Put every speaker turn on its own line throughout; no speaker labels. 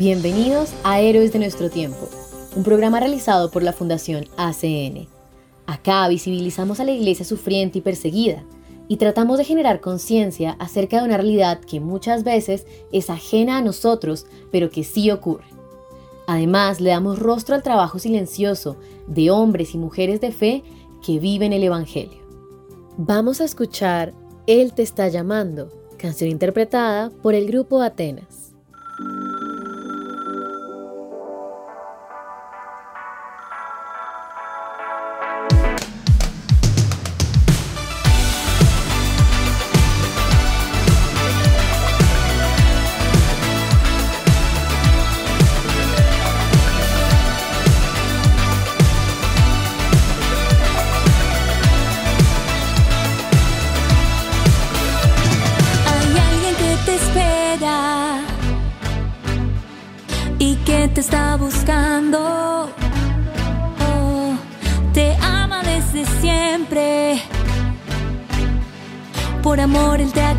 Bienvenidos a Héroes de nuestro tiempo, un programa realizado por la Fundación ACN. Acá visibilizamos a la iglesia sufriente y perseguida y tratamos de generar conciencia acerca de una realidad que muchas veces es ajena a nosotros, pero que sí ocurre. Además, le damos rostro al trabajo silencioso de hombres y mujeres de fe que viven el Evangelio. Vamos a escuchar Él te está llamando, canción interpretada por el grupo Atenas.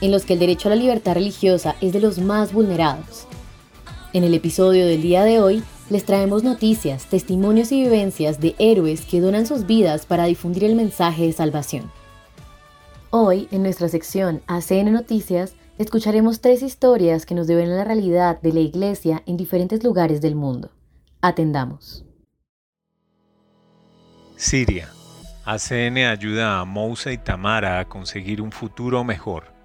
en los que el derecho a la libertad religiosa es de los más vulnerados. En el episodio del día de hoy les traemos noticias, testimonios y vivencias de héroes que donan sus vidas para difundir el mensaje de salvación. Hoy, en nuestra sección ACN Noticias, escucharemos tres historias que nos deben a la realidad de la Iglesia en diferentes lugares del mundo. Atendamos.
Siria ACN ayuda a Mousa y Tamara a conseguir un futuro mejor.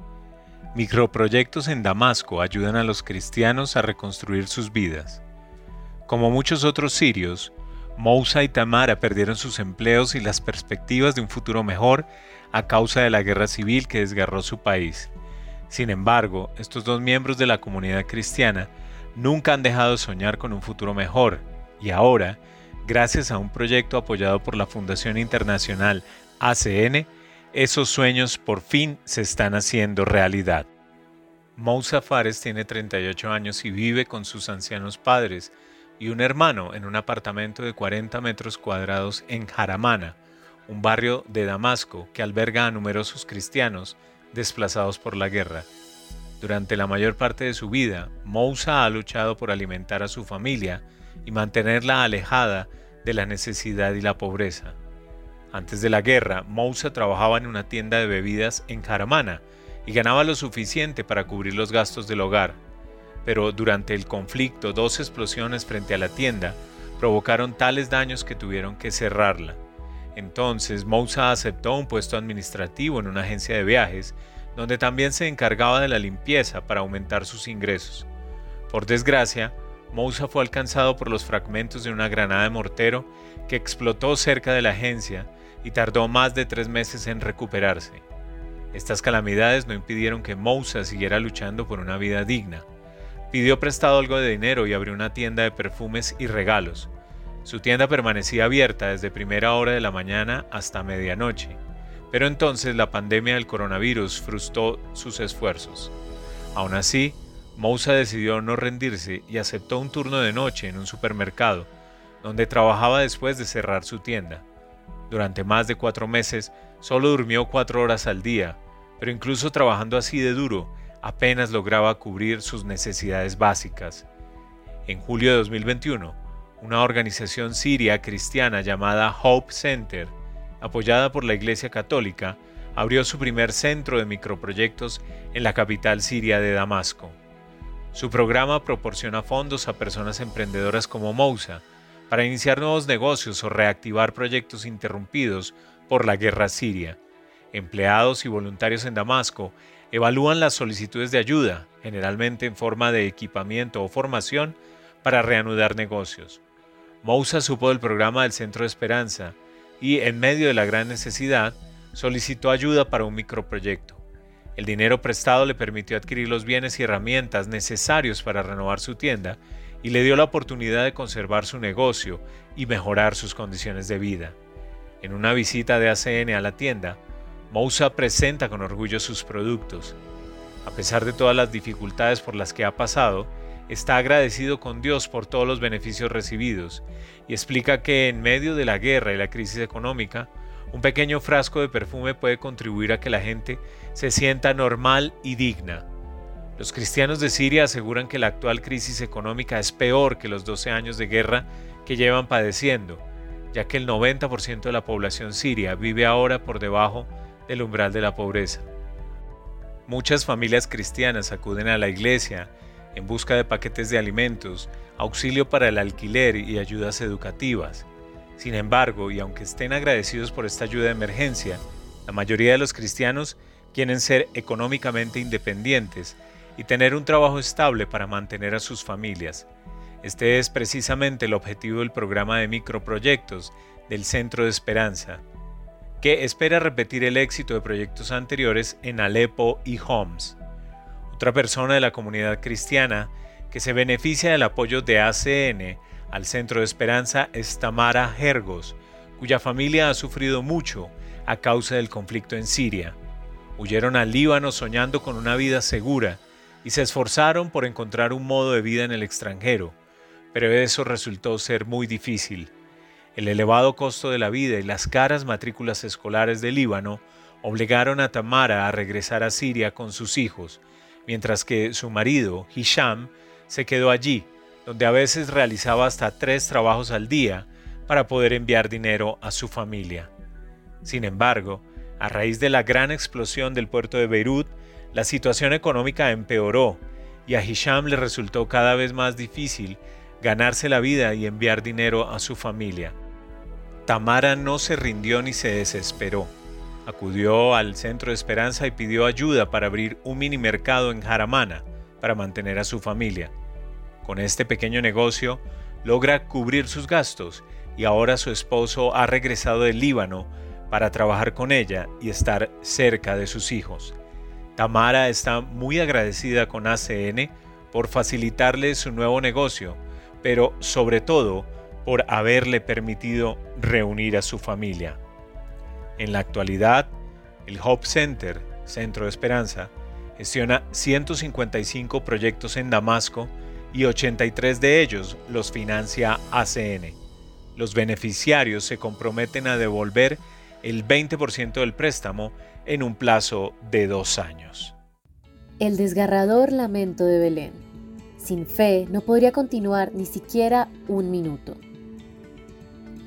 Microproyectos en Damasco ayudan a los cristianos a reconstruir sus vidas. Como muchos otros sirios, Mousa y Tamara perdieron sus empleos y las perspectivas de un futuro mejor a causa de la guerra civil que desgarró su país. Sin embargo, estos dos miembros de la comunidad cristiana nunca han dejado de soñar con un futuro mejor y ahora gracias a un proyecto apoyado por la Fundación Internacional ACN, esos sueños por fin se están haciendo realidad. Moussa Fares tiene 38 años y vive con sus ancianos padres y un hermano en un apartamento de 40 metros cuadrados en Jaramana, un barrio de Damasco que alberga a numerosos cristianos desplazados por la guerra. Durante la mayor parte de su vida, Moussa ha luchado por alimentar a su familia y mantenerla alejada de la necesidad y la pobreza. Antes de la guerra, Moussa trabajaba en una tienda de bebidas en Jaramana y ganaba lo suficiente para cubrir los gastos del hogar. Pero durante el conflicto, dos explosiones frente a la tienda provocaron tales daños que tuvieron que cerrarla. Entonces Moussa aceptó un puesto administrativo en una agencia de viajes, donde también se encargaba de la limpieza para aumentar sus ingresos. Por desgracia, Moussa fue alcanzado por los fragmentos de una granada de mortero que explotó cerca de la agencia y tardó más de tres meses en recuperarse. Estas calamidades no impidieron que Moussa siguiera luchando por una vida digna. Pidió prestado algo de dinero y abrió una tienda de perfumes y regalos. Su tienda permanecía abierta desde primera hora de la mañana hasta medianoche, pero entonces la pandemia del coronavirus frustró sus esfuerzos. Aún así, Moussa decidió no rendirse y aceptó un turno de noche en un supermercado, donde trabajaba después de cerrar su tienda. Durante más de cuatro meses solo durmió cuatro horas al día, pero incluso trabajando así de duro, apenas lograba cubrir sus necesidades básicas. En julio de 2021, una organización siria cristiana llamada Hope Center, apoyada por la Iglesia Católica, abrió su primer centro de microproyectos en la capital siria de Damasco. Su programa proporciona fondos a personas emprendedoras como Mousa para iniciar nuevos negocios o reactivar proyectos interrumpidos por la guerra siria. Empleados y voluntarios en Damasco evalúan las solicitudes de ayuda, generalmente en forma de equipamiento o formación, para reanudar negocios. Mousa supo del programa del Centro de Esperanza y, en medio de la gran necesidad, solicitó ayuda para un microproyecto. El dinero prestado le permitió adquirir los bienes y herramientas necesarios para renovar su tienda y le dio la oportunidad de conservar su negocio y mejorar sus condiciones de vida. En una visita de ACN a la tienda, Mousa presenta con orgullo sus productos. A pesar de todas las dificultades por las que ha pasado, está agradecido con Dios por todos los beneficios recibidos y explica que en medio de la guerra y la crisis económica, un pequeño frasco de perfume puede contribuir a que la gente se sienta normal y digna. Los cristianos de Siria aseguran que la actual crisis económica es peor que los 12 años de guerra que llevan padeciendo, ya que el 90% de la población siria vive ahora por debajo del umbral de la pobreza. Muchas familias cristianas acuden a la iglesia en busca de paquetes de alimentos, auxilio para el alquiler y ayudas educativas. Sin embargo, y aunque estén agradecidos por esta ayuda de emergencia, la mayoría de los cristianos quieren ser económicamente independientes y tener un trabajo estable para mantener a sus familias. Este es precisamente el objetivo del programa de microproyectos del Centro de Esperanza, que espera repetir el éxito de proyectos anteriores en Alepo y Homs. Otra persona de la comunidad cristiana que se beneficia del apoyo de ACN al Centro de Esperanza es Tamara Hergos, cuya familia ha sufrido mucho a causa del conflicto en Siria. Huyeron al Líbano soñando con una vida segura y se esforzaron por encontrar un modo de vida en el extranjero, pero eso resultó ser muy difícil. El elevado costo de la vida y las caras matrículas escolares del Líbano obligaron a Tamara a regresar a Siria con sus hijos, mientras que su marido, Hisham, se quedó allí, donde a veces realizaba hasta tres trabajos al día para poder enviar dinero a su familia. Sin embargo, a raíz de la gran explosión del puerto de Beirut, la situación económica empeoró y a Hisham le resultó cada vez más difícil ganarse la vida y enviar dinero a su familia. Tamara no se rindió ni se desesperó. Acudió al centro de esperanza y pidió ayuda para abrir un mini mercado en Jaramana para mantener a su familia. Con este pequeño negocio logra cubrir sus gastos y ahora su esposo ha regresado del Líbano para trabajar con ella y estar cerca de sus hijos. Tamara está muy agradecida con ACN por facilitarle su nuevo negocio, pero sobre todo por haberle permitido reunir a su familia. En la actualidad, el Hope Center, Centro de Esperanza, gestiona 155 proyectos en Damasco y 83 de ellos los financia ACN. Los beneficiarios se comprometen a devolver el 20% del préstamo en un plazo de dos años.
El desgarrador lamento de Belén. Sin fe no podría continuar ni siquiera un minuto.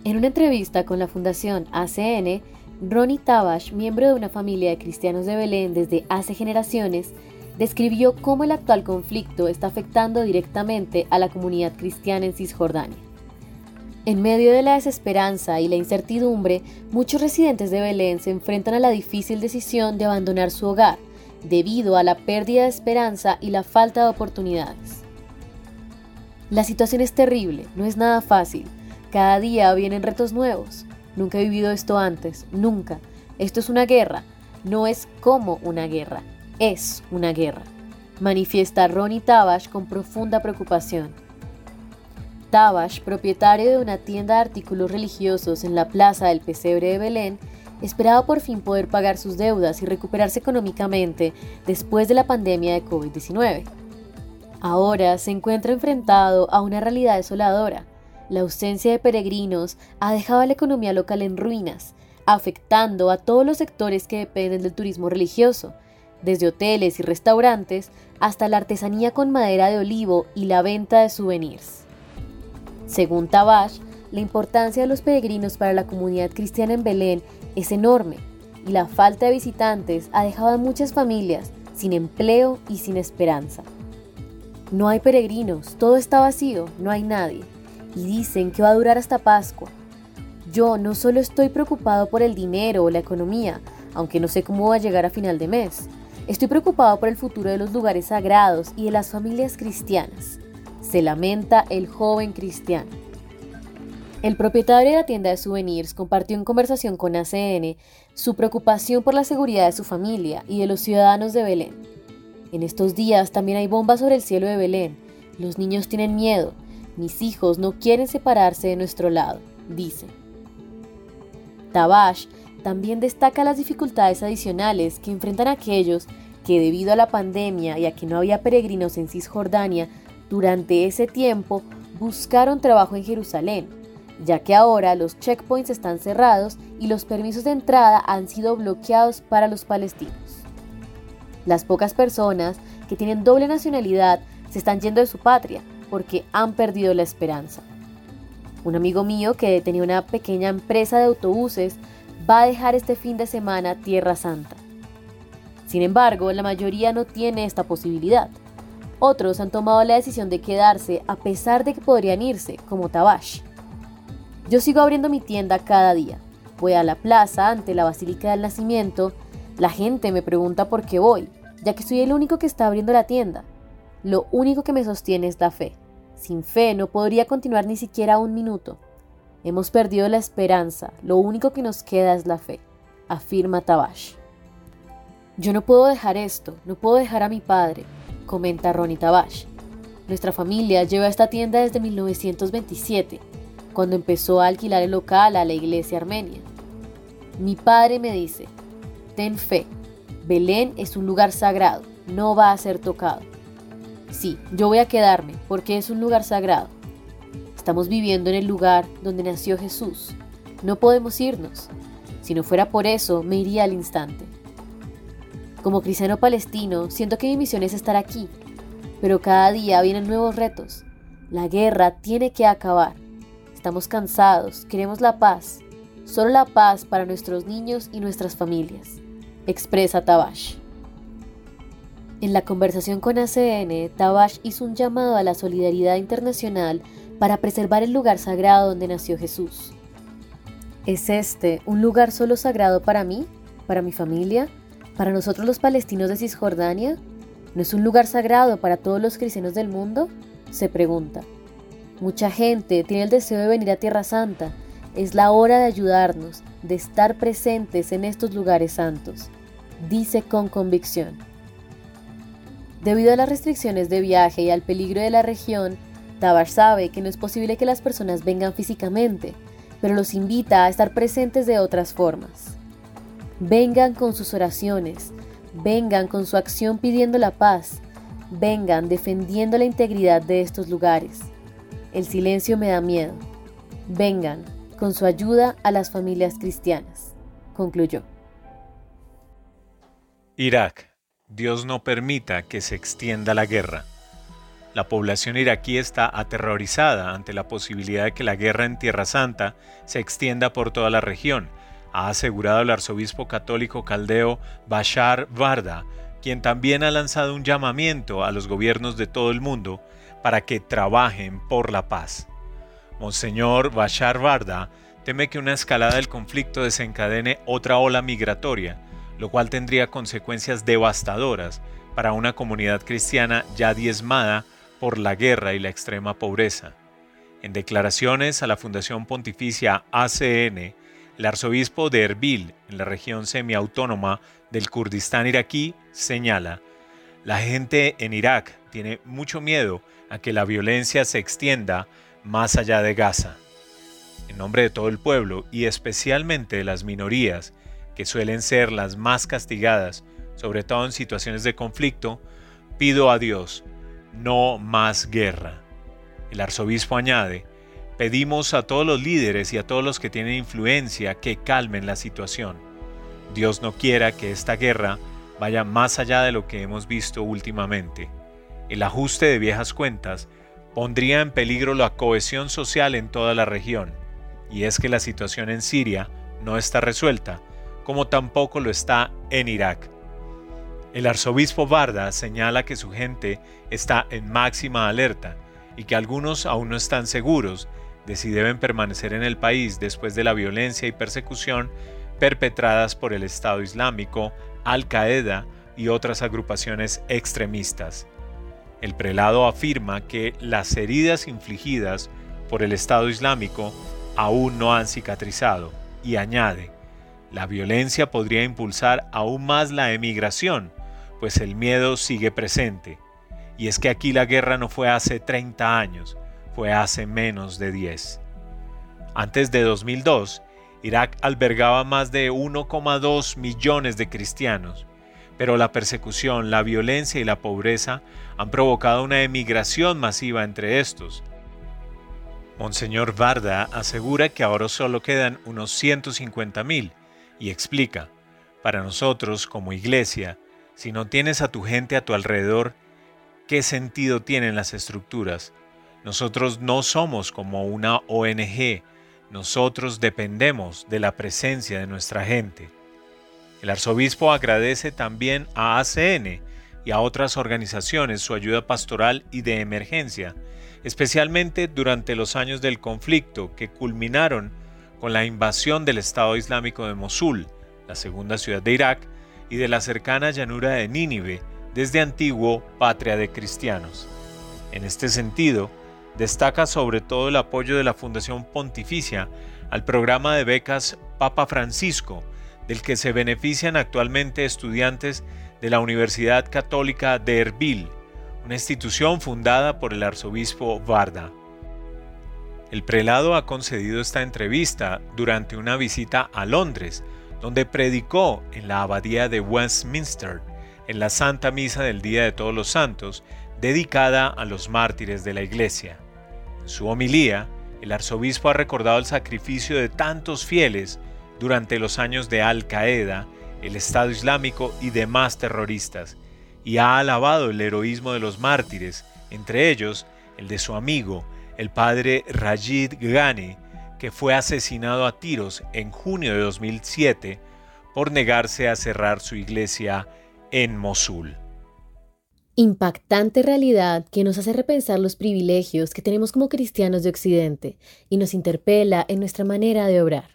En una entrevista con la Fundación ACN, Ronnie Tabash, miembro de una familia de cristianos de Belén desde hace generaciones, describió cómo el actual conflicto está afectando directamente a la comunidad cristiana en Cisjordania. En medio de la desesperanza y la incertidumbre, muchos residentes de Belén se enfrentan a la difícil decisión de abandonar su hogar, debido a la pérdida de esperanza y la falta de oportunidades. La situación es terrible, no es nada fácil. Cada día vienen retos nuevos. Nunca he vivido esto antes, nunca. Esto es una guerra, no es como una guerra, es una guerra, manifiesta Ronnie Tabash con profunda preocupación. Tabash, propietario de una tienda de artículos religiosos en la plaza del Pesebre de Belén, esperaba por fin poder pagar sus deudas y recuperarse económicamente después de la pandemia de COVID-19. Ahora se encuentra enfrentado a una realidad desoladora. La ausencia de peregrinos ha dejado a la economía local en ruinas, afectando a todos los sectores que dependen del turismo religioso, desde hoteles y restaurantes hasta la artesanía con madera de olivo y la venta de souvenirs. Según Tabash, la importancia de los peregrinos para la comunidad cristiana en Belén es enorme y la falta de visitantes ha dejado a muchas familias sin empleo y sin esperanza. No hay peregrinos, todo está vacío, no hay nadie. Y dicen que va a durar hasta Pascua. Yo no solo estoy preocupado por el dinero o la economía, aunque no sé cómo va a llegar a final de mes. Estoy preocupado por el futuro de los lugares sagrados y de las familias cristianas. Se lamenta el joven cristiano. El propietario de la tienda de souvenirs compartió en conversación con ACN su preocupación por la seguridad de su familia y de los ciudadanos de Belén. En estos días también hay bombas sobre el cielo de Belén. Los niños tienen miedo. Mis hijos no quieren separarse de nuestro lado, dice. Tabash también destaca las dificultades adicionales que enfrentan aquellos que debido a la pandemia y a que no había peregrinos en Cisjordania, durante ese tiempo buscaron trabajo en Jerusalén ya que ahora los checkpoints están cerrados y los permisos de entrada han sido bloqueados para los palestinos. Las pocas personas que tienen doble nacionalidad se están yendo de su patria porque han perdido la esperanza. Un amigo mío que tenía una pequeña empresa de autobuses va a dejar este fin de semana Tierra Santa. Sin embargo, la mayoría no tiene esta posibilidad. Otros han tomado la decisión de quedarse a pesar de que podrían irse, como Tabash. Yo sigo abriendo mi tienda cada día. Voy a la plaza ante la Basílica del Nacimiento. La gente me pregunta por qué voy, ya que soy el único que está abriendo la tienda. Lo único que me sostiene es la fe. Sin fe no podría continuar ni siquiera un minuto. Hemos perdido la esperanza, lo único que nos queda es la fe, afirma Tabash. Yo no puedo dejar esto, no puedo dejar a mi padre, comenta Ronnie Tabash. Nuestra familia lleva esta tienda desde 1927 cuando empezó a alquilar el local a la iglesia armenia. Mi padre me dice, ten fe, Belén es un lugar sagrado, no va a ser tocado. Sí, yo voy a quedarme porque es un lugar sagrado. Estamos viviendo en el lugar donde nació Jesús. No podemos irnos. Si no fuera por eso, me iría al instante. Como cristiano palestino, siento que mi misión es estar aquí, pero cada día vienen nuevos retos. La guerra tiene que acabar. Estamos cansados, queremos la paz, solo la paz para nuestros niños y nuestras familias, expresa Tabash. En la conversación con ACN, Tabash hizo un llamado a la solidaridad internacional para preservar el lugar sagrado donde nació Jesús. ¿Es este un lugar solo sagrado para mí, para mi familia, para nosotros los palestinos de Cisjordania? ¿No es un lugar sagrado para todos los cristianos del mundo? Se pregunta. Mucha gente tiene el deseo de venir a Tierra Santa. Es la hora de ayudarnos, de estar presentes en estos lugares santos, dice con convicción. Debido a las restricciones de viaje y al peligro de la región, Tabar sabe que no es posible que las personas vengan físicamente, pero los invita a estar presentes de otras formas. Vengan con sus oraciones, vengan con su acción pidiendo la paz, vengan defendiendo la integridad de estos lugares. El silencio me da miedo. Vengan con su ayuda a las familias cristianas, concluyó.
Irak. Dios no permita que se extienda la guerra. La población iraquí está aterrorizada ante la posibilidad de que la guerra en Tierra Santa se extienda por toda la región, ha asegurado el arzobispo católico caldeo Bashar Varda, quien también ha lanzado un llamamiento a los gobiernos de todo el mundo para que trabajen por la paz. Monseñor Bashar Barda teme que una escalada del conflicto desencadene otra ola migratoria, lo cual tendría consecuencias devastadoras para una comunidad cristiana ya diezmada por la guerra y la extrema pobreza. En declaraciones a la Fundación Pontificia ACN, el arzobispo de Erbil, en la región semiautónoma del Kurdistán iraquí, señala, la gente en Irak tiene mucho miedo a que la violencia se extienda más allá de Gaza. En nombre de todo el pueblo y especialmente de las minorías, que suelen ser las más castigadas, sobre todo en situaciones de conflicto, pido a Dios, no más guerra. El arzobispo añade, pedimos a todos los líderes y a todos los que tienen influencia que calmen la situación. Dios no quiera que esta guerra vaya más allá de lo que hemos visto últimamente. El ajuste de viejas cuentas pondría en peligro la cohesión social en toda la región, y es que la situación en Siria no está resuelta, como tampoco lo está en Irak. El arzobispo Barda señala que su gente está en máxima alerta y que algunos aún no están seguros de si deben permanecer en el país después de la violencia y persecución perpetradas por el Estado Islámico, Al Qaeda y otras agrupaciones extremistas. El prelado afirma que las heridas infligidas por el Estado Islámico aún no han cicatrizado y añade, la violencia podría impulsar aún más la emigración, pues el miedo sigue presente. Y es que aquí la guerra no fue hace 30 años, fue hace menos de 10. Antes de 2002, Irak albergaba más de 1,2 millones de cristianos, pero la persecución, la violencia y la pobreza han provocado una emigración masiva entre estos. Monseñor Varda asegura que ahora solo quedan unos 150.000 y explica, para nosotros como iglesia, si no tienes a tu gente a tu alrededor, ¿qué sentido tienen las estructuras? Nosotros no somos como una ONG, nosotros dependemos de la presencia de nuestra gente. El arzobispo agradece también a ACN y a otras organizaciones su ayuda pastoral y de emergencia, especialmente durante los años del conflicto que culminaron con la invasión del Estado Islámico de Mosul, la segunda ciudad de Irak, y de la cercana llanura de Nínive, desde antiguo patria de cristianos. En este sentido, destaca sobre todo el apoyo de la Fundación Pontificia al programa de becas Papa Francisco, del que se benefician actualmente estudiantes de la Universidad Católica de Erbil, una institución fundada por el arzobispo Varda. El prelado ha concedido esta entrevista durante una visita a Londres, donde predicó en la abadía de Westminster, en la Santa Misa del Día de Todos los Santos, dedicada a los mártires de la Iglesia. Su homilía, el arzobispo ha recordado el sacrificio de tantos fieles durante los años de Al Qaeda, el Estado Islámico y demás terroristas, y ha alabado el heroísmo de los mártires, entre ellos el de su amigo, el padre Rajid Ghani, que fue asesinado a tiros en junio de 2007 por negarse a cerrar su iglesia en Mosul.
Impactante realidad que nos hace repensar los privilegios que tenemos como cristianos de Occidente y nos interpela en nuestra manera de obrar.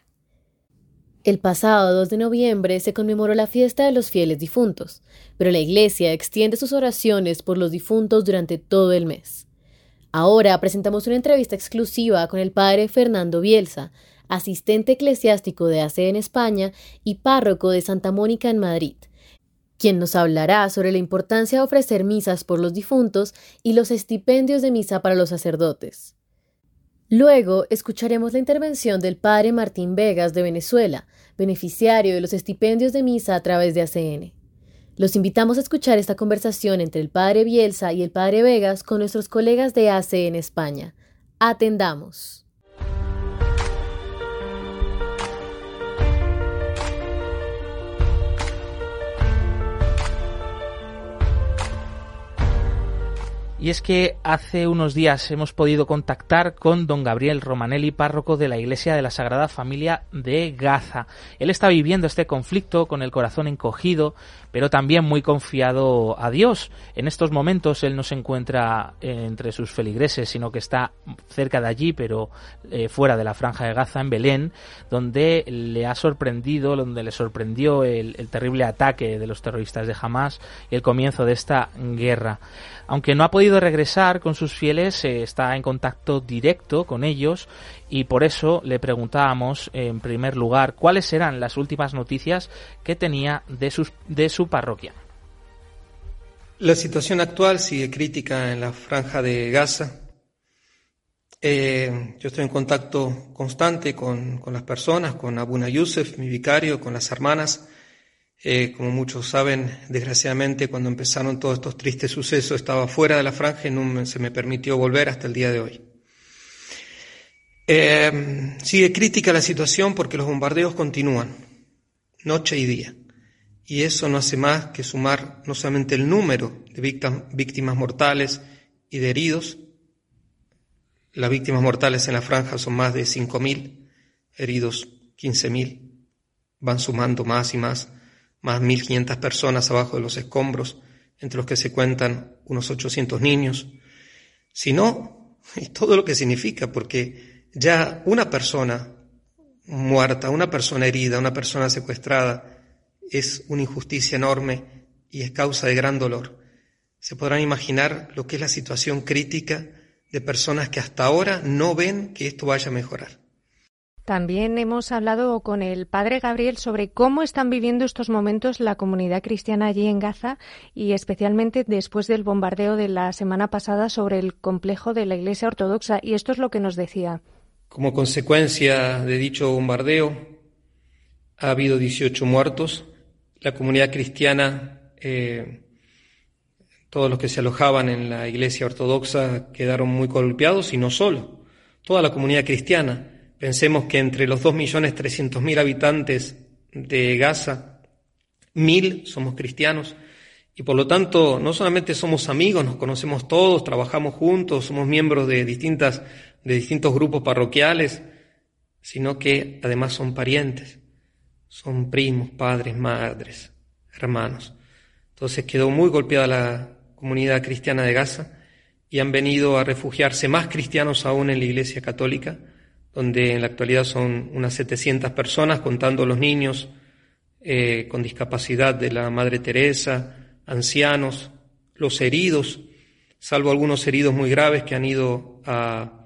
El pasado 2 de noviembre se conmemoró la fiesta de los fieles difuntos, pero la Iglesia extiende sus oraciones por los difuntos durante todo el mes. Ahora presentamos una entrevista exclusiva con el padre Fernando Bielsa, asistente eclesiástico de ACE en España y párroco de Santa Mónica en Madrid, quien nos hablará sobre la importancia de ofrecer misas por los difuntos y los estipendios de misa para los sacerdotes. Luego escucharemos la intervención del padre Martín Vegas de Venezuela, beneficiario de los estipendios de misa a través de ACN. Los invitamos a escuchar esta conversación entre el padre Bielsa y el padre Vegas con nuestros colegas de ACN España. Atendamos.
Y es que hace unos días hemos podido contactar con don Gabriel Romanelli, párroco de la Iglesia de la Sagrada Familia de Gaza. Él está viviendo este conflicto con el corazón encogido, pero también muy confiado a Dios. En estos momentos él no se encuentra entre sus feligreses, sino que está cerca de allí, pero eh, fuera de la franja de Gaza, en Belén, donde le ha sorprendido, donde le sorprendió el, el terrible ataque de los terroristas de Hamas y el comienzo de esta guerra. Aunque no ha podido regresar con sus fieles, eh, está en contacto directo con ellos y por eso le preguntábamos en primer lugar cuáles eran las últimas noticias que tenía de, de su parroquia.
La situación actual sigue crítica en la franja de Gaza. Eh, yo estoy en contacto constante con, con, las personas, con Abuna Yusef, mi vicario, con las hermanas, eh, como muchos saben, desgraciadamente, cuando empezaron todos estos tristes sucesos, estaba fuera de la franja y no se me permitió volver hasta el día de hoy. Eh, sigue crítica la situación porque los bombardeos continúan, noche y día. Y eso no hace más que sumar no solamente el número de víctimas mortales y de heridos, Las víctimas mortales en la franja son más de 5.000, heridos 15.000. Van sumando más y más, más 1.500 personas abajo de los escombros, entre los que se cuentan unos 800 niños. Si no, y todo lo que significa, porque ya una persona muerta, una persona herida, una persona secuestrada, es una injusticia enorme y es causa de gran dolor. Se podrán imaginar lo que es la situación crítica de personas que hasta ahora no ven que esto vaya a mejorar.
También hemos hablado con el padre Gabriel sobre cómo están viviendo estos momentos la comunidad cristiana allí en Gaza y especialmente después del bombardeo de la semana pasada sobre el complejo de la Iglesia Ortodoxa. Y esto es lo que nos decía.
Como consecuencia de dicho bombardeo, ha habido 18 muertos. La comunidad cristiana eh, todos los que se alojaban en la iglesia ortodoxa quedaron muy golpeados y no solo, toda la comunidad cristiana. Pensemos que entre los 2.300.000 habitantes de Gaza, mil somos cristianos y por lo tanto no solamente somos amigos, nos conocemos todos, trabajamos juntos, somos miembros de, distintas, de distintos grupos parroquiales, sino que además son parientes, son primos, padres, madres, hermanos. Entonces quedó muy golpeada la, comunidad cristiana de Gaza y han venido a refugiarse más cristianos aún en la Iglesia Católica, donde en la actualidad son unas 700 personas, contando los niños eh, con discapacidad de la Madre Teresa, ancianos, los heridos, salvo algunos heridos muy graves que han ido a,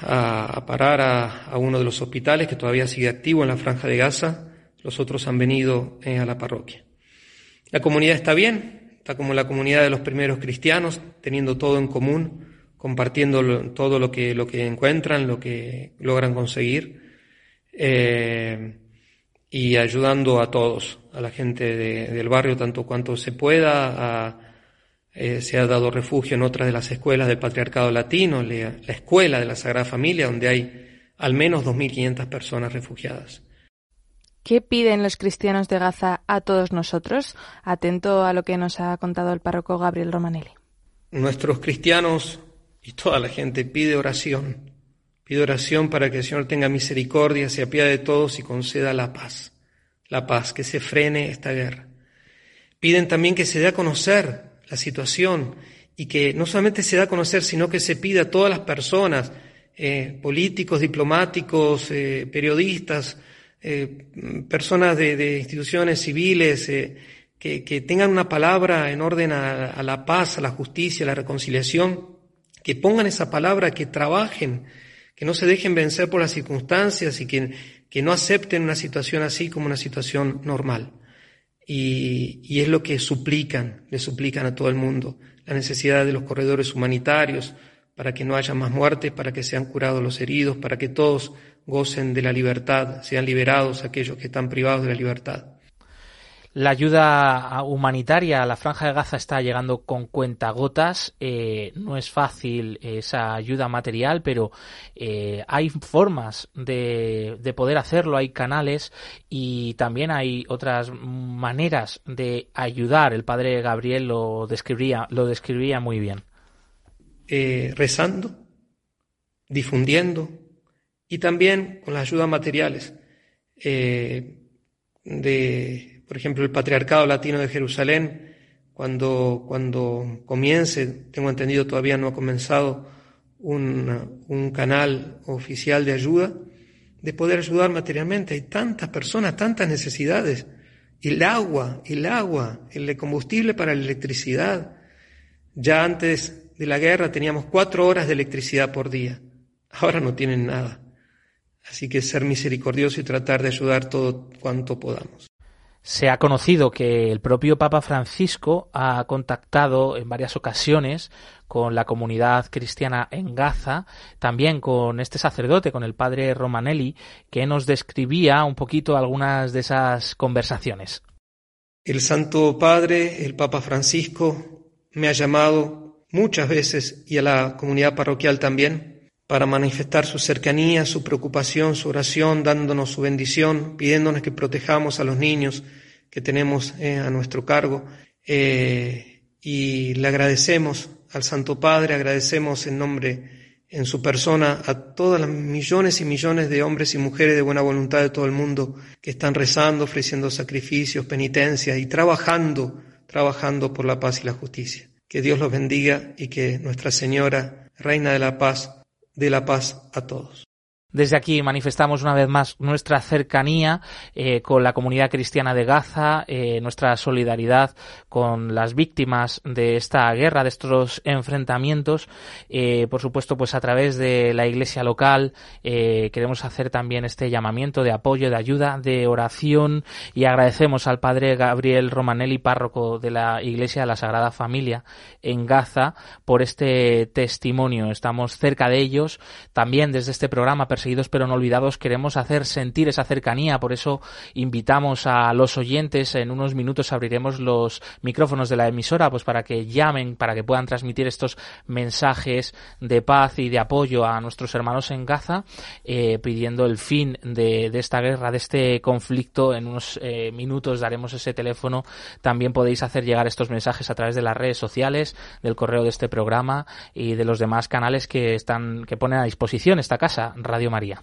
a, parar a, uno de los hospitales que todavía sigue activo en la franja de Gaza, los otros han venido eh, a la parroquia. La comunidad está bien, está como la comunidad de los primeros cristianos, teniendo todo en común, compartiendo todo lo que, lo que encuentran, lo que logran conseguir, eh, y ayudando a todos, a la gente del barrio tanto cuanto se pueda. Eh, se ha dado refugio en otras de las escuelas del Patriarcado Latino, la, la escuela de la Sagrada Familia, donde hay al menos 2.500 personas refugiadas.
¿Qué piden los cristianos de Gaza a todos nosotros? Atento a lo que nos ha contado el párroco Gabriel Romanelli.
Nuestros cristianos y toda la gente pide oración. Pide oración para que el Señor tenga misericordia, se apiade de todos y conceda la paz. La paz, que se frene esta guerra. Piden también que se dé a conocer la situación y que no solamente se dé a conocer, sino que se pida a todas las personas, eh, políticos, diplomáticos, eh, periodistas, eh, personas de, instituciones civiles que, tengan una palabra en orden a, la paz, a la justicia, a la reconciliación, que pongan esa palabra, que trabajen, que no se dejen vencer por las circunstancias y que, que no acepten una situación así como una situación normal. Y, y, es lo que suplican, le suplican a todo el mundo, la necesidad de los corredores humanitarios, para que no haya más muertes, para que sean curados los heridos, para que todos gocen de la libertad, sean liberados aquellos que están privados de la libertad.
La ayuda humanitaria a la Franja de Gaza está llegando con cuentagotas. Eh, no es fácil esa ayuda material, pero eh, hay formas de, de, poder hacerlo, hay canales y también hay otras maneras de ayudar. El padre Gabriel lo describía, lo muy bien.
Eh, rezando, difundiendo, y también con las ayudas materiales de, por ejemplo, el Patriarcado Latino de Jerusalén, cuando, cuando comience, tengo entendido todavía no ha comenzado un, un canal oficial de ayuda, de poder ayudar materialmente. Hay tantas personas, tantas necesidades. El agua, el agua, el combustible para la electricidad. Ya antes de la guerra teníamos cuatro horas de electricidad por día. Ahora no tienen nada. Así que ser misericordioso y tratar de ayudar todo cuanto podamos.
Se ha conocido que el propio Papa Francisco ha contactado en varias ocasiones con la comunidad cristiana en Gaza, también con este sacerdote, con el padre Romanelli, que nos describía un poquito algunas de esas conversaciones.
El Santo Padre, el Papa Francisco, me ha llamado muchas veces y a la comunidad parroquial también para manifestar su cercanía, su preocupación, su oración, dándonos su bendición, pidiéndonos que protejamos a los niños que tenemos eh, a nuestro cargo. Eh, y le agradecemos al Santo Padre, agradecemos en nombre en su persona a todas las millones y millones de hombres y mujeres de buena voluntad de todo el mundo que están rezando, ofreciendo sacrificios, penitencias y trabajando, trabajando por la paz y la justicia. Que Dios los bendiga y que Nuestra Señora, Reina de la Paz, dé la paz a todos.
Desde aquí manifestamos una vez más nuestra cercanía eh, con la comunidad cristiana de Gaza, eh, nuestra solidaridad con las víctimas de esta guerra, de estos enfrentamientos. Eh, por supuesto, pues a través de la iglesia local queremos hacer también este llamamiento de apoyo, de ayuda, de oración y agradecemos al padre Gabriel Romanelli, párroco de la iglesia de la Sagrada Familia en Gaza, por este testimonio. Estamos cerca de ellos. También desde este programa pero no olvidados, queremos hacer sentir esa cercanía. Por eso invitamos a los oyentes. En unos minutos abriremos los micrófonos de la emisora, pues para que llamen, para que puedan transmitir estos mensajes de paz y de apoyo a nuestros hermanos en Gaza, eh, pidiendo el fin de, esta guerra, de este conflicto. En unos eh, minutos daremos ese teléfono. También podéis hacer llegar estos mensajes a través de las redes sociales, del correo de este programa y de los demás canales que están que ponen a disposición esta casa, Radio María.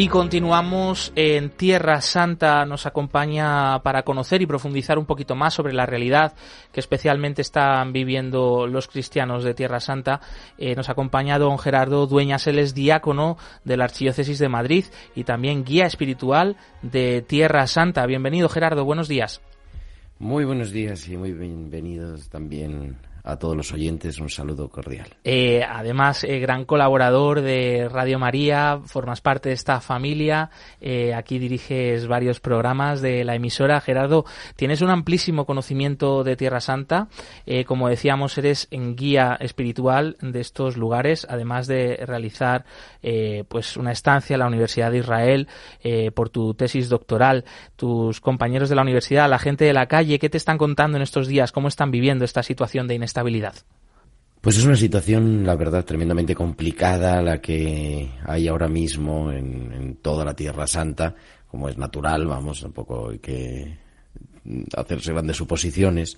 Y continuamos en Tierra Santa. Nos acompaña para conocer y profundizar un poquito más sobre la realidad que especialmente están viviendo los cristianos de Tierra Santa. Eh, nos acompaña don Gerardo Dueñas, él es diácono de la Archidiócesis de Madrid y también guía espiritual de Tierra Santa. Bienvenido Gerardo, buenos días.
Muy buenos días y muy bienvenidos también a todos los oyentes un saludo cordial.
Eh, además, eh, gran colaborador de Radio María, formas parte de esta familia, eh, aquí diriges varios programas de la emisora. Gerardo, tienes un amplísimo conocimiento de Tierra Santa, como decíamos, eres en guía espiritual de estos lugares, además de realizar pues una estancia en la Universidad de Israel por tu tesis doctoral. Tus compañeros de la universidad, la gente de la calle, ¿qué te están contando en estos días? ¿Cómo están viviendo esta situación de inestabilidad?
Pues es una situación, la verdad, tremendamente complicada la que hay ahora mismo en, toda la Tierra Santa, como es natural, vamos, tampoco hay que hacerse grandes suposiciones.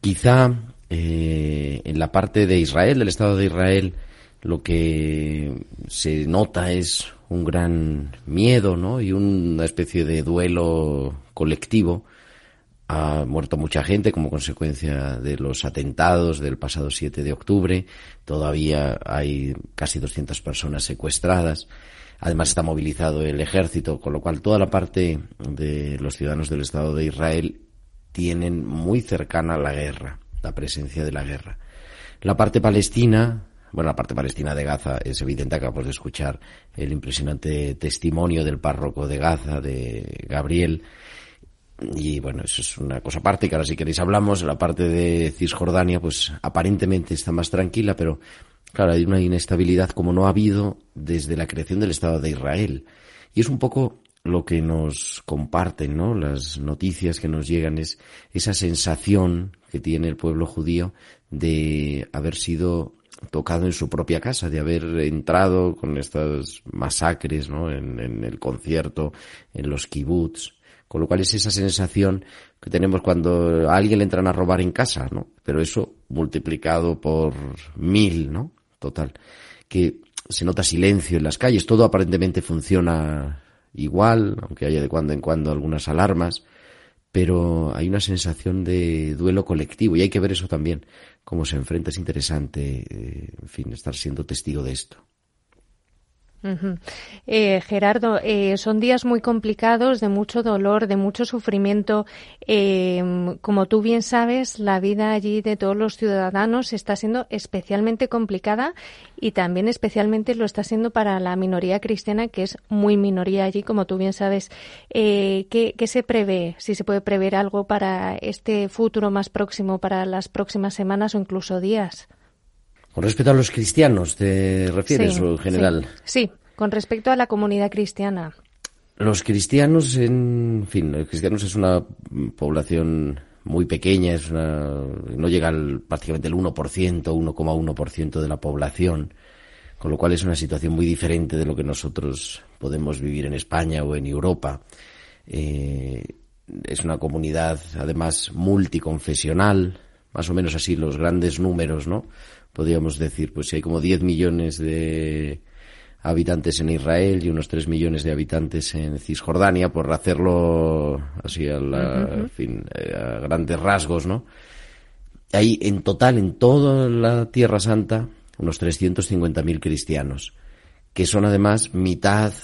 Quizá eh, en la parte de Israel, del Estado de Israel, lo que se nota es un gran miedo, ¿no? Y una especie de duelo colectivo ha muerto mucha gente como consecuencia de los atentados del pasado 7 de octubre. Todavía hay casi 200 personas secuestradas. Además está movilizado el ejército, con lo cual toda la parte de los ciudadanos del Estado de Israel tienen muy cercana la guerra, la presencia de la guerra. La parte palestina, bueno, la parte palestina de Gaza es evidente, acabamos de escuchar el impresionante testimonio del párroco de Gaza, de Gabriel, y bueno, eso es una cosa aparte, que ahora si queréis hablamos. La parte de Cisjordania, pues aparentemente está más tranquila, pero claro, hay una inestabilidad como no ha habido desde la creación del Estado de Israel. Y es un poco lo que nos comparten, ¿no? Las noticias que nos llegan es esa sensación que tiene el pueblo judío de haber sido tocado en su propia casa, de haber entrado con estas masacres, ¿no? En, en el concierto, en los kibbutz, con lo cual es esa sensación que tenemos cuando a alguien le entran a robar en casa, ¿no? Pero eso multiplicado por mil, ¿no? Total. Que se nota silencio en las calles, todo aparentemente funciona igual, aunque haya de cuando en cuando algunas alarmas, pero hay una sensación de duelo colectivo y hay que ver eso también, cómo se enfrenta. Es interesante, eh, en fin, estar siendo testigo de esto.
Eh, Gerardo, eh, son días muy complicados, de mucho dolor, de mucho sufrimiento. Eh, como tú bien sabes, la vida allí de todos los ciudadanos está siendo especialmente complicada y también especialmente lo está siendo para la minoría cristiana, que es muy minoría allí, como tú bien sabes. ¿qué, ¿Qué se prevé? Si se puede prever algo para este futuro más próximo, para las próximas semanas o incluso días.
Con respecto a los cristianos, ¿te refieres o en general?
Sí, con respecto a la comunidad cristiana.
Los cristianos, en fin, los cristianos es una población muy pequeña, es no llega al, prácticamente el 1%, 1,1% de la población, con lo cual es una situación muy diferente de lo que nosotros podemos vivir en España o en Europa. Eh, es una comunidad, además, multiconfesional, más o menos así los grandes números, ¿no? Podríamos decir, pues si hay como 10 millones de habitantes en Israel y unos 3 millones de habitantes en Cisjordania, por hacerlo así a, fin, eh, a grandes rasgos, ¿no? Hay en total, en toda la Tierra Santa, unos 350.000 cristianos, que son además mitad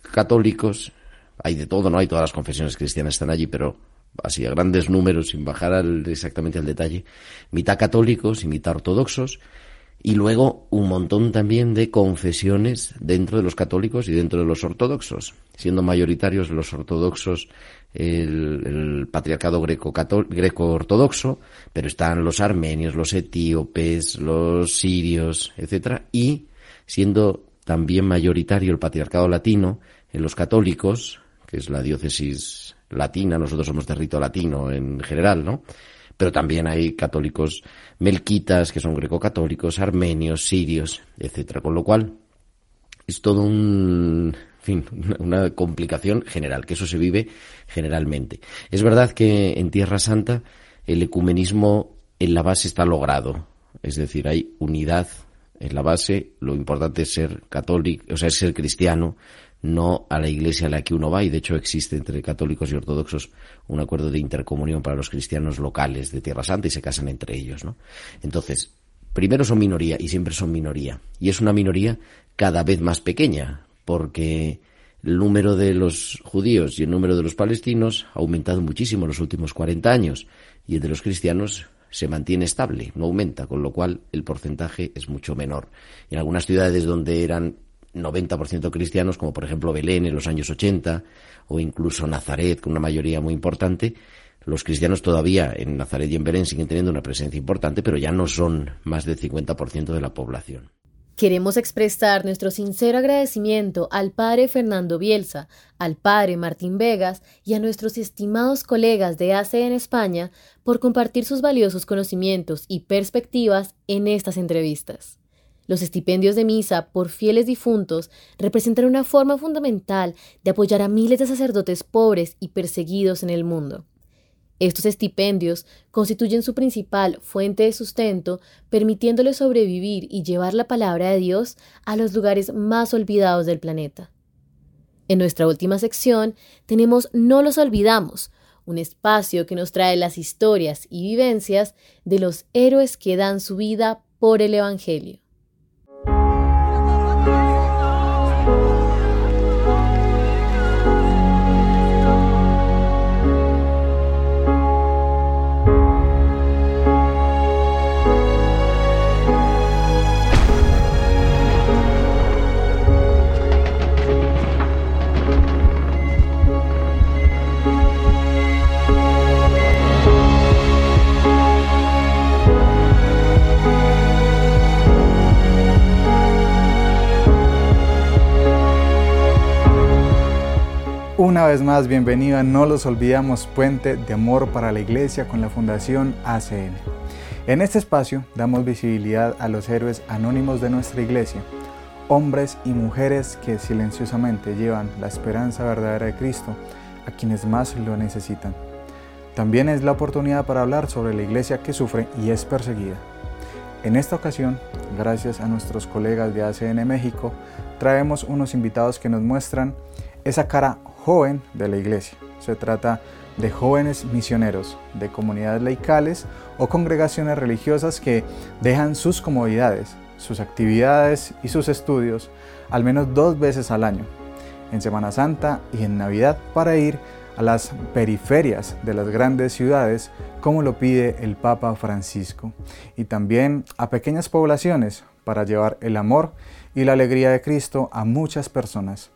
católicos, hay de todo, ¿no? Hay todas las confesiones cristianas están allí, pero así a grandes números, sin bajar exactamente al detalle, mitad católicos y mitad ortodoxos, y luego un montón también de confesiones dentro de los católicos y dentro de los ortodoxos, siendo mayoritarios los ortodoxos el, patriarcado greco-ortodoxo, pero están los armenios, los etíopes, los sirios, etcétera, y siendo también mayoritario el patriarcado latino en los católicos, que es la diócesis latina, nosotros somos de rito latino en general, ¿no? Pero también hay católicos melquitas, que son greco-católicos, armenios, sirios, etcétera. Con lo cual, es todo un, fin, una complicación general, que eso se vive generalmente. Es verdad que en Tierra Santa el ecumenismo en la base está logrado, es decir, hay unidad en la base, lo importante es ser católico, o sea, es ser cristiano, no a la iglesia a la que uno va, y de hecho existe entre católicos y ortodoxos un acuerdo de intercomunión para los cristianos locales de Tierra Santa y se casan entre ellos, ¿no? Entonces, primero son minoría y siempre son minoría. Y es una minoría cada vez más pequeña, porque el número de los judíos y el número de los palestinos ha aumentado muchísimo en los últimos 40 años y el de los cristianos se mantiene estable, no aumenta, con lo cual el porcentaje es mucho menor. En algunas ciudades donde eran 90% cristianos, como por ejemplo Belén en los años 80, o incluso Nazaret, con una mayoría muy importante, los cristianos todavía en Nazaret y en Belén siguen teniendo una presencia importante, pero ya no son más del 50% de la población.
Queremos expresar nuestro sincero agradecimiento al padre Fernando Bielsa, al padre Martín Vegas y a nuestros estimados colegas de ACE en España por compartir sus valiosos conocimientos y perspectivas en estas entrevistas. Los estipendios de misa por fieles difuntos representan una forma fundamental de apoyar a miles de sacerdotes pobres y perseguidos en el mundo. Estos estipendios constituyen su principal fuente de sustento, permitiéndoles sobrevivir y llevar la palabra de Dios a los lugares más olvidados del planeta. En nuestra última sección tenemos No los olvidamos, un espacio que nos trae las historias y vivencias de los héroes que dan su vida por el Evangelio.
Una vez más, bienvenido No los olvidamos, puente de amor para la iglesia con la Fundación ACN. En este espacio damos visibilidad a los héroes anónimos de nuestra iglesia, hombres y mujeres que silenciosamente llevan la esperanza verdadera de Cristo a quienes más lo necesitan. También es la oportunidad para hablar sobre la iglesia que sufre y es perseguida. En esta ocasión, gracias a nuestros colegas de ACN México, traemos unos invitados que nos muestran esa cara joven de la iglesia. Se trata de jóvenes misioneros, de comunidades laicales o congregaciones religiosas que dejan sus comodidades, sus actividades y sus estudios al menos dos veces al año, en Semana Santa y en Navidad, para ir a las periferias de las grandes ciudades, como lo pide el Papa Francisco, y también a pequeñas poblaciones para llevar el amor y la alegría de Cristo a muchas personas.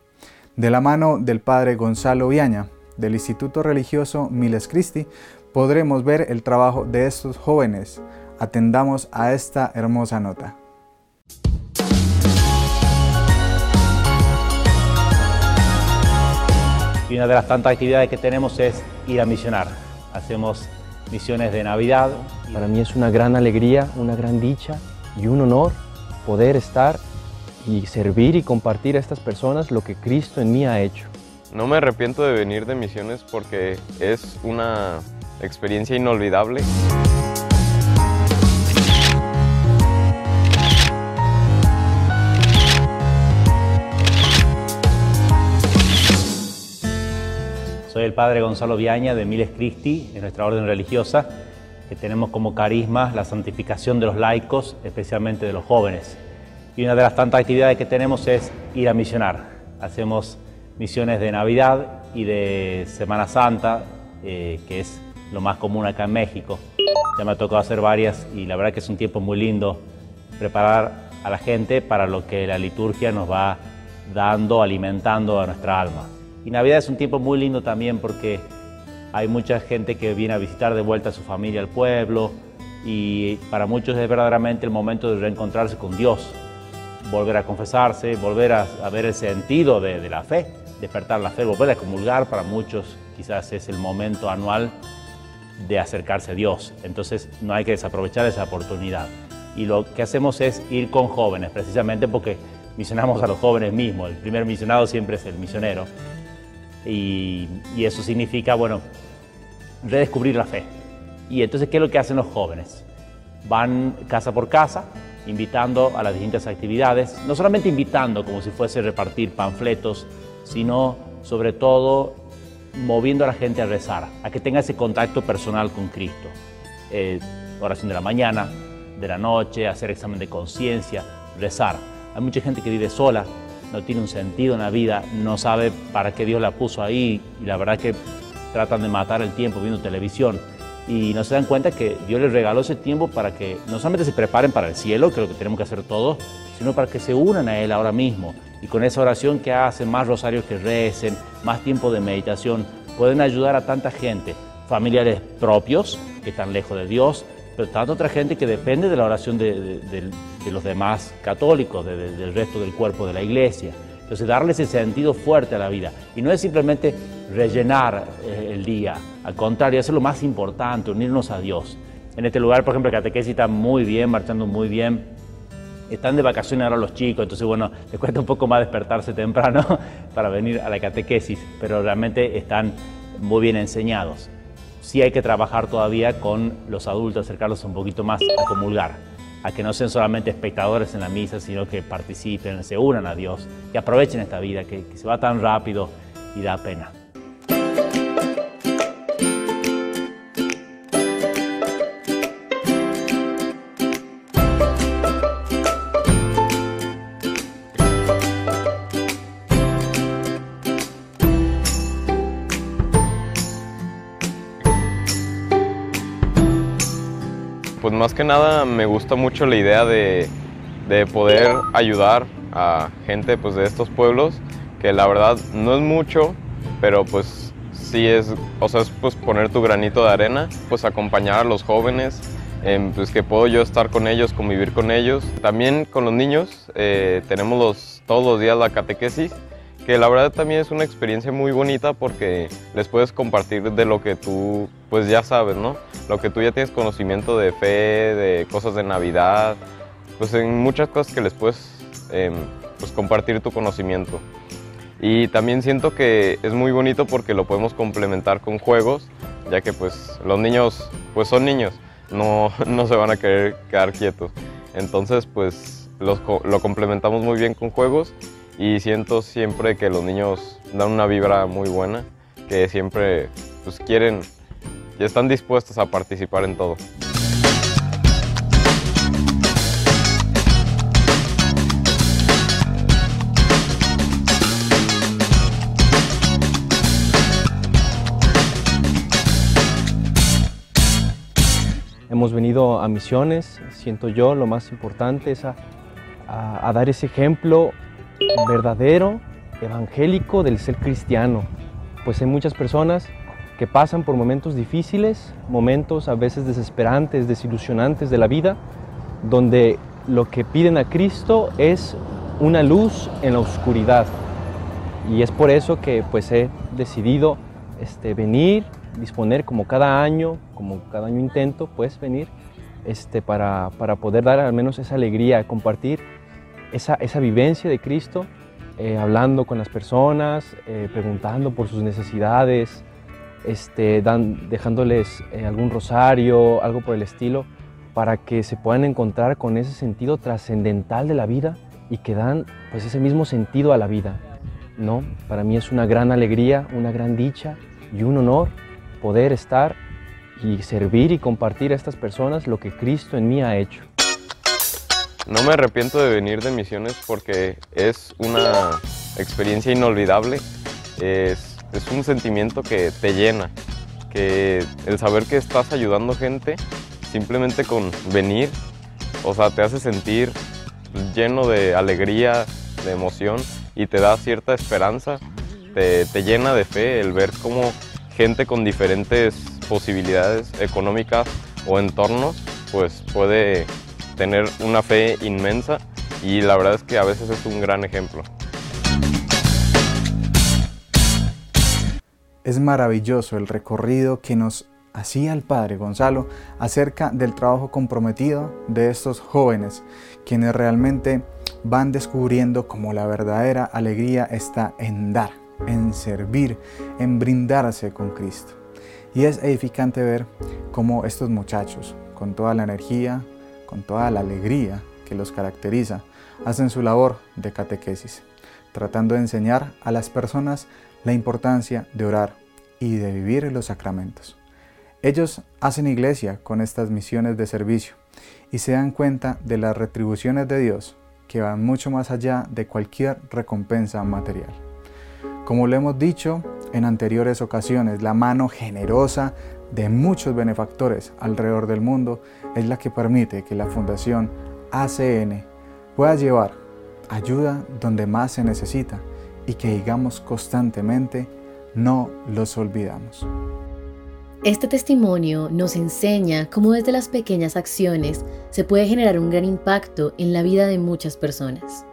De la mano del Padre Gonzalo Viaña, del Instituto Religioso Miles Christi, podremos ver el trabajo de estos jóvenes. Atendamos a esta hermosa nota.
Y una de las tantas actividades que tenemos es ir a misionar. Hacemos misiones de Navidad.
Para mí es una gran alegría, una gran dicha y un honor poder estar y servir y compartir a estas personas lo que Cristo en mí ha hecho.
No me arrepiento de venir de misiones porque es una experiencia inolvidable.
Soy el padre Gonzalo Viaña de Miles Christi, en nuestra orden religiosa, que tenemos como carisma la santificación de los laicos, especialmente de los jóvenes. Y una de las tantas actividades que tenemos es ir a misionar. Hacemos misiones de Navidad y de Semana Santa, eh, que es lo más común acá en México. Ya me ha tocado hacer varias y la verdad que es un tiempo muy lindo preparar a la gente para lo que la liturgia nos va dando, alimentando a nuestra alma. Y Navidad es un tiempo muy lindo también porque hay mucha gente que viene a visitar de vuelta a su familia al pueblo y para muchos es verdaderamente el momento de reencontrarse con Dios, volver a confesarse, volver a, ver el sentido de, la fe, despertar la fe, volver a comulgar. Para muchos quizás es el momento anual de acercarse a Dios. Entonces no hay que desaprovechar esa oportunidad. Y lo que hacemos es ir con jóvenes, precisamente porque misionamos a los jóvenes mismos. El primer misionado siempre es el misionero. Y, eso significa, bueno, redescubrir la fe. Y entonces, ¿qué es lo que hacen los jóvenes? Van casa por casa, invitando a las distintas actividades, no solamente invitando como si fuese repartir panfletos, sino sobre todo moviendo a la gente a rezar, a que tenga ese contacto personal con Cristo. Eh, oración de la mañana, de la noche, hacer examen de conciencia, rezar. Hay mucha gente que vive sola, no tiene un sentido en la vida, no sabe para qué Dios la puso ahí y la verdad que tratan de matar el tiempo viendo televisión y no se dan cuenta que Dios les regaló ese tiempo para que no solamente se preparen para el cielo, que es lo que tenemos que hacer todos, sino para que se unan a Él ahora mismo y con esa oración que hacen, más rosarios que recen, más tiempo de meditación, pueden ayudar a tanta gente, familiares propios que están lejos de Dios, pero tanta otra gente que depende de la oración de, los demás católicos, del resto del cuerpo de la iglesia. Entonces, darle ese sentido fuerte a la vida. Y no es simplemente rellenar eh, el día, al contrario, eso es lo más importante, unirnos a Dios. En este lugar, por ejemplo, el catequesis está muy bien, marchando muy bien. Están de vacaciones ahora los chicos, entonces, bueno, les cuesta un poco más despertarse temprano para venir a la catequesis, pero realmente están muy bien enseñados sí hay que trabajar todavía con los adultos, acercarlos un poquito más a comulgar, a que no sean solamente espectadores en la misa, sino que participen, se unan a Dios, que aprovechen esta vida que, que se va tan rápido y da pena.
Más que nada me gusta mucho la idea de, poder ayudar a gente pues, de estos pueblos, que la verdad no es mucho, pero pues sí es, o sea, es pues poner tu granito de arena, pues acompañar a los jóvenes, pues que puedo yo estar con ellos, convivir con ellos. También con los niños eh, tenemos los, todos los días la catequesis que la verdad también es una experiencia muy bonita porque les puedes compartir de lo que tú pues ya sabes, ¿no? Lo que tú ya tienes conocimiento de fe, de cosas de Navidad, pues en muchas cosas que les puedes em, pues compartir tu conocimiento. Y también siento que es muy bonito porque lo podemos complementar con juegos, ya que pues los niños pues son niños, no, no se van a querer quedar quietos. Entonces pues lo complementamos muy bien con juegos y siento siempre que los niños dan una vibra muy buena, que siempre pues quieren y están dispuestos a participar en todo.
Hemos venido a misiones, siento yo, lo más importante es a, dar ese ejemplo verdadero, evangélico del ser cristiano. Pues hay muchas personas pasan por momentos difíciles, momentos a veces desesperantes, desilusionantes de la vida, donde lo que piden a Cristo es una luz en la oscuridad. Y es por eso que pues he decidido este, venir disponer como cada año, como cada año intento, pues venir este, para, para poder dar al menos esa alegría, compartir esa, esa vivencia de Cristo, eh, hablando con las personas, eh, preguntando por sus necesidades, este, dan, dejándoles eh, algún rosario, algo por el estilo, para que se puedan encontrar con ese sentido trascendental de la vida y que dan pues ese mismo sentido a la vida. ¿no? Para mí es una gran alegría, una gran dicha y un honor poder estar y servir y compartir a estas personas lo que Cristo en mí ha hecho.
No me arrepiento de venir de misiones porque es una experiencia inolvidable, es, es un sentimiento que te llena, que el saber que estás ayudando gente simplemente con venir, o sea, te hace sentir lleno de alegría, de emoción y te da cierta esperanza, te, llena de fe el ver cómo gente con diferentes posibilidades económicas o entornos, pues puede tener una fe inmensa y la verdad es que a veces es un gran ejemplo.
Es maravilloso el recorrido que nos hacía el Padre Gonzalo acerca del trabajo comprometido de estos jóvenes, quienes realmente van descubriendo cómo la verdadera alegría está en dar en servir, en brindarse con Cristo. Y es edificante ver cómo estos muchachos, con toda la energía, con toda la alegría que los caracteriza, hacen su labor de catequesis, tratando de enseñar a las personas la importancia de orar y de vivir los sacramentos. Ellos hacen iglesia con estas misiones de servicio y se dan cuenta de las retribuciones de Dios que van mucho más allá de cualquier recompensa material. Como lo hemos dicho en anteriores ocasiones, la mano generosa de muchos benefactores alrededor del mundo es la que permite que la Fundación ACN pueda llevar ayuda donde más se necesita y que digamos constantemente, no los olvidamos.
Este testimonio nos enseña cómo desde las pequeñas acciones se puede generar un gran impacto en la vida de muchas personas.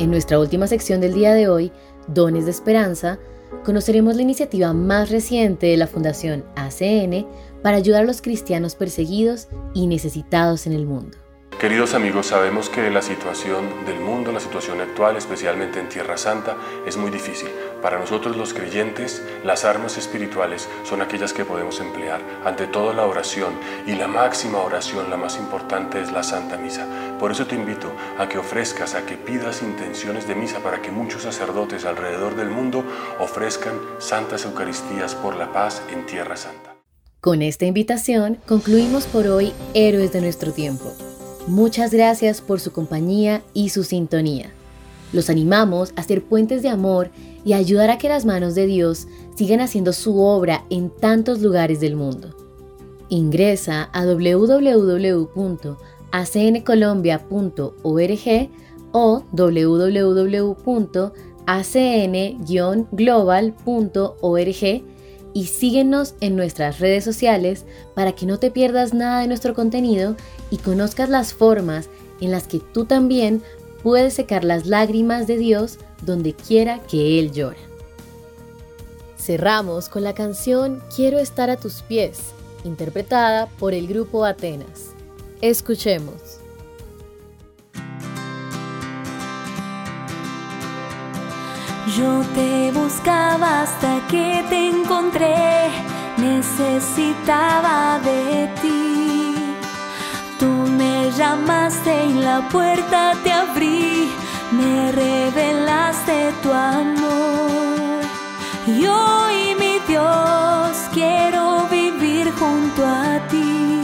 En nuestra última sección del día de hoy Dones de Esperanza, conoceremos la iniciativa más reciente de la Fundación ACN para ayudar a los cristianos perseguidos y necesitados en el mundo.
Queridos amigos, sabemos que la situación del mundo, la situación actual, especialmente en Tierra Santa, es muy difícil. Para nosotros los creyentes, las armas espirituales son aquellas que podemos emplear. Ante todo la oración y la máxima oración, la más importante es la Santa Misa. Por eso te invito a que ofrezcas, a que pidas intenciones de misa para que muchos sacerdotes alrededor del mundo ofrezcan santas Eucaristías por la paz en Tierra Santa.
Con esta invitación concluimos por hoy Héroes de nuestro tiempo. Muchas gracias por su compañía y su sintonía. Los animamos a ser puentes de amor y a ayudar a que las manos de Dios sigan haciendo su obra en tantos lugares del mundo. Ingresa a www.acncolombia.org o www.acn-global.org y síguenos en nuestras redes sociales para que no te pierdas nada de nuestro contenido y conozcas las formas en las que tú también puedes secar las lágrimas de Dios donde quiera que Él llora. Cerramos con la canción Quiero estar a tus pies, interpretada por el grupo Atenas. Escuchemos.
Yo te buscaba hasta que te encontré, necesitaba de ti. Tú me llamaste y la puerta te abrí, me revelaste tu amor. Yo y mi Dios
quiero vivir junto a ti.